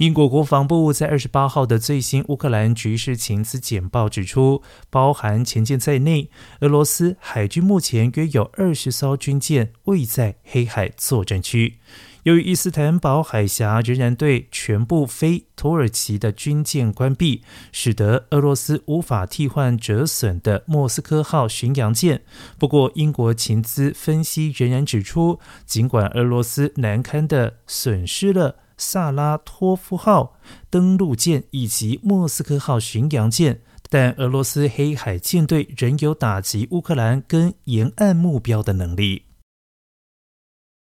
英国国防部在二十八号的最新乌克兰局势情资简报指出，包含前舰在内，俄罗斯海军目前约有二十艘军舰位在黑海作战区。由于伊斯坦堡海峡仍然对全部非土耳其的军舰关闭，使得俄罗斯无法替换折损的莫斯科号巡洋舰。不过，英国情资分析仍然指出，尽管俄罗斯难堪的损失了萨拉托夫号登陆舰以及莫斯科号巡洋舰，但俄罗斯黑海舰队仍有打击乌克兰跟沿岸目标的能力。